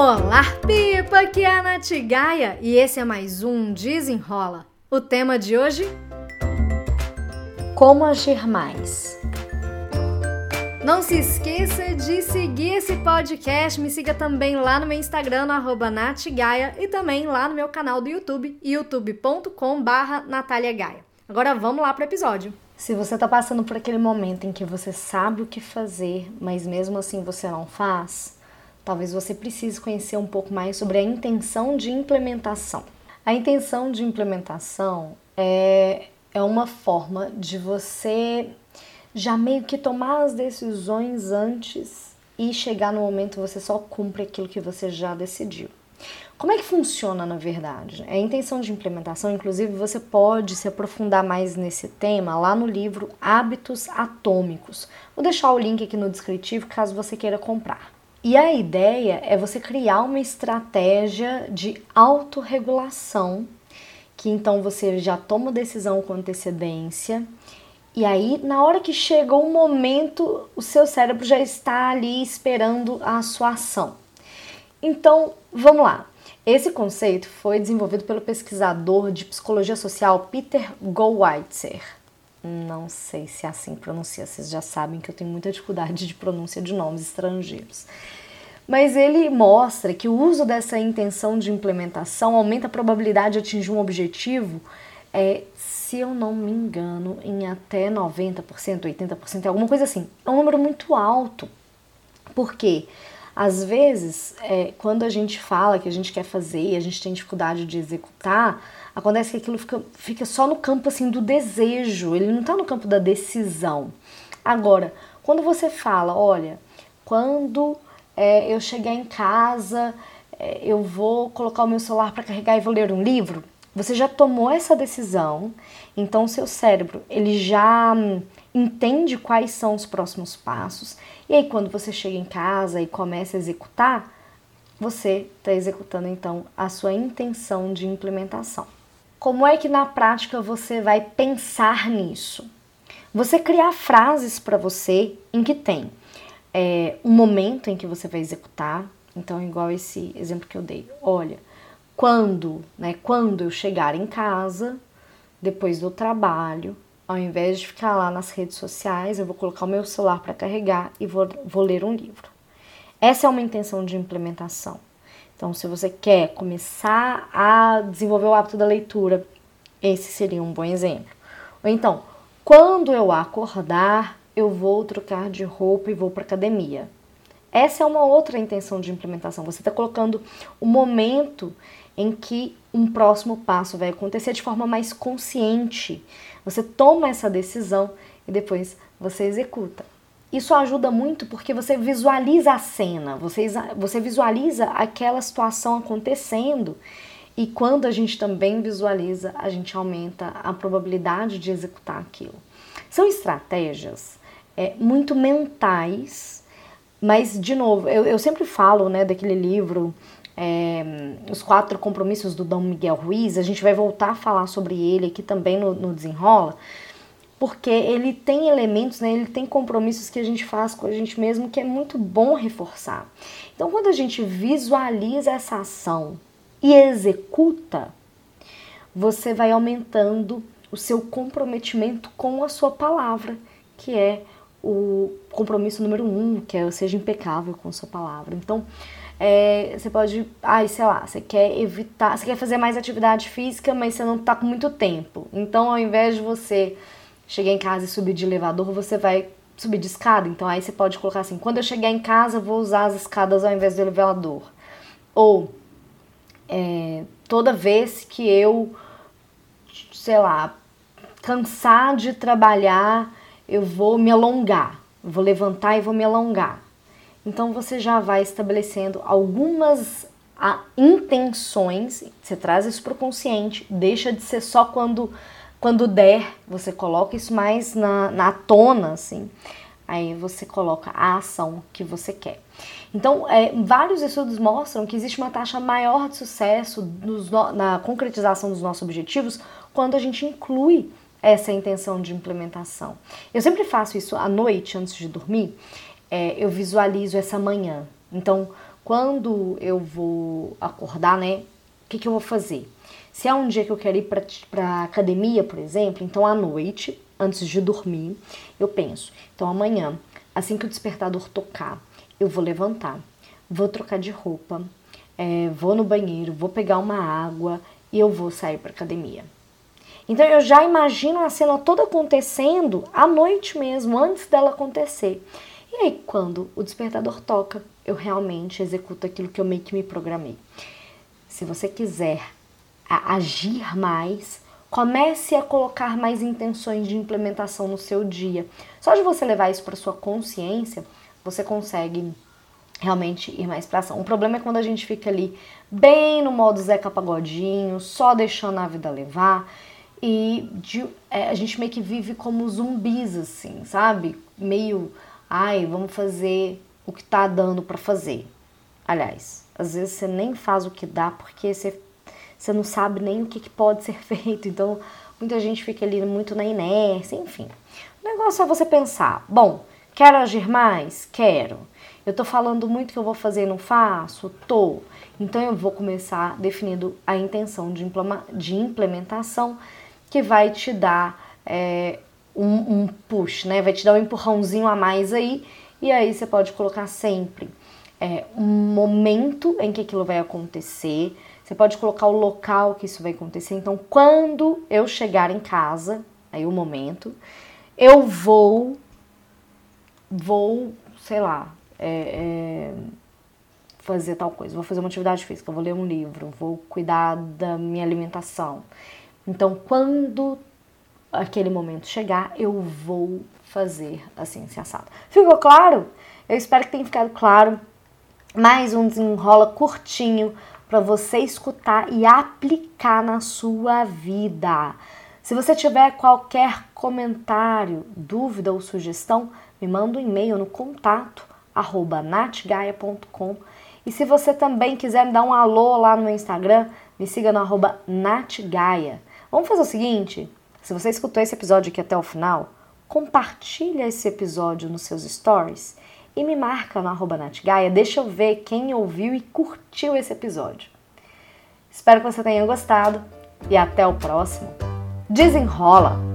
Olá, Pipa! Aqui é a Nath Gaia e esse é mais um Desenrola. O tema de hoje? Como agir mais. Não se esqueça de seguir esse podcast. Me siga também lá no meu Instagram, no natgaia, e também lá no meu canal do YouTube, youtube.com barra Agora vamos lá para o episódio. Se você está passando por aquele momento em que você sabe o que fazer, mas mesmo assim você não faz, talvez você precise conhecer um pouco mais sobre a intenção de implementação. A intenção de implementação é, é uma forma de você já meio que tomar as decisões antes e chegar no momento você só cumpre aquilo que você já decidiu. Como é que funciona na verdade? A intenção de implementação, inclusive você pode se aprofundar mais nesse tema lá no livro Hábitos Atômicos. Vou deixar o link aqui no descritivo caso você queira comprar. E a ideia é você criar uma estratégia de autorregulação, que então você já toma decisão com antecedência, e aí na hora que chega o momento, o seu cérebro já está ali esperando a sua ação. Então, vamos lá. Esse conceito foi desenvolvido pelo pesquisador de psicologia social Peter Goldwitzer. Não sei se é assim que pronuncia, vocês já sabem que eu tenho muita dificuldade de pronúncia de nomes estrangeiros. Mas ele mostra que o uso dessa intenção de implementação aumenta a probabilidade de atingir um objetivo, é, se eu não me engano, em até 90%, 80%, alguma coisa assim. É um número muito alto. Por quê? Porque às vezes, é, quando a gente fala que a gente quer fazer e a gente tem dificuldade de executar, acontece que aquilo fica, fica só no campo assim do desejo, ele não está no campo da decisão. Agora, quando você fala, olha, quando é, eu chegar em casa, é, eu vou colocar o meu celular para carregar e vou ler um livro, você já tomou essa decisão, então seu cérebro ele já hum, entende quais são os próximos passos, e aí quando você chega em casa e começa a executar, você está executando então a sua intenção de implementação. Como é que na prática você vai pensar nisso? Você criar frases para você em que tem é, um momento em que você vai executar. Então, igual esse exemplo que eu dei. Olha, quando, né? Quando eu chegar em casa, depois do trabalho, ao invés de ficar lá nas redes sociais, eu vou colocar o meu celular para carregar e vou, vou ler um livro. Essa é uma intenção de implementação. Então, se você quer começar a desenvolver o hábito da leitura, esse seria um bom exemplo. Ou então, quando eu acordar, eu vou trocar de roupa e vou para academia. Essa é uma outra intenção de implementação. Você está colocando o momento em que um próximo passo vai acontecer de forma mais consciente. Você toma essa decisão e depois você executa. Isso ajuda muito porque você visualiza a cena, você, você visualiza aquela situação acontecendo e quando a gente também visualiza, a gente aumenta a probabilidade de executar aquilo. São estratégias é, muito mentais, mas, de novo, eu, eu sempre falo né, daquele livro é, Os Quatro Compromissos do Dom Miguel Ruiz, a gente vai voltar a falar sobre ele aqui também no, no Desenrola, porque ele tem elementos, né, ele tem compromissos que a gente faz com a gente mesmo que é muito bom reforçar. Então, quando a gente visualiza essa ação e executa, você vai aumentando o seu comprometimento com a sua palavra, que é o compromisso número um, que é seja impecável com a sua palavra. Então, é, você pode, ai, sei lá, você quer evitar, você quer fazer mais atividade física, mas você não tá com muito tempo. Então, ao invés de você chegar em casa e subir de elevador, você vai subir de escada. Então, aí você pode colocar assim: quando eu chegar em casa, vou usar as escadas ao invés do elevador. Ou, é, toda vez que eu, sei lá, cansar de trabalhar, eu vou me alongar. vou levantar e vou me alongar. Então você já vai estabelecendo algumas a, intenções, você traz isso para o consciente, deixa de ser só quando, quando der, você coloca isso mais na, na tona, assim. Aí você coloca a ação que você quer. Então, é, vários estudos mostram que existe uma taxa maior de sucesso nos, na concretização dos nossos objetivos quando a gente inclui essa intenção de implementação. Eu sempre faço isso à noite antes de dormir é, eu visualizo essa manhã. Então, quando eu vou acordar, né? O que, que eu vou fazer? Se é um dia que eu quero ir para academia, por exemplo, então à noite, antes de dormir, eu penso, então amanhã, assim que o despertador tocar, eu vou levantar, vou trocar de roupa, é, vou no banheiro, vou pegar uma água e eu vou sair para academia. Então eu já imagino a cena toda acontecendo à noite mesmo, antes dela acontecer. E aí, quando o despertador toca, eu realmente executo aquilo que eu meio que me programei. Se você quiser agir mais, comece a colocar mais intenções de implementação no seu dia. Só de você levar isso para sua consciência, você consegue realmente ir mais para ação. O problema é quando a gente fica ali bem no modo Zeca Pagodinho, só deixando a vida levar e de, é, a gente meio que vive como zumbis assim, sabe? Meio, ai, vamos fazer o que tá dando para fazer. Aliás, às vezes você nem faz o que dá porque você, você não sabe nem o que, que pode ser feito. Então, muita gente fica ali muito na inércia, enfim. O negócio é você pensar, bom, quero agir mais? Quero. Eu tô falando muito que eu vou fazer e não faço? Tô. Então eu vou começar definindo a intenção de, implementação que vai te dar é, um, um push, né? Vai te dar um empurrãozinho a mais aí. E aí você pode colocar sempre é, um momento em que aquilo vai acontecer. Você pode colocar o local que isso vai acontecer. Então, quando eu chegar em casa, aí o momento, eu vou, vou, sei lá, é, é, fazer tal coisa, vou fazer uma atividade física, vou ler um livro, vou cuidar da minha alimentação. Então, quando aquele momento chegar, eu vou fazer assim, se assado. Ficou claro? Eu espero que tenha ficado claro. Mais um desenrola curtinho para você escutar e aplicar na sua vida. Se você tiver qualquer comentário, dúvida ou sugestão, me manda um e-mail no contato arroba natgaia.com. E se você também quiser me dar um alô lá no Instagram, me siga no arroba natgaia. Vamos fazer o seguinte, se você escutou esse episódio aqui até o final, compartilha esse episódio nos seus stories e me marca no arroba natgaia, deixa eu ver quem ouviu e curtiu esse episódio. Espero que você tenha gostado e até o próximo. Desenrola!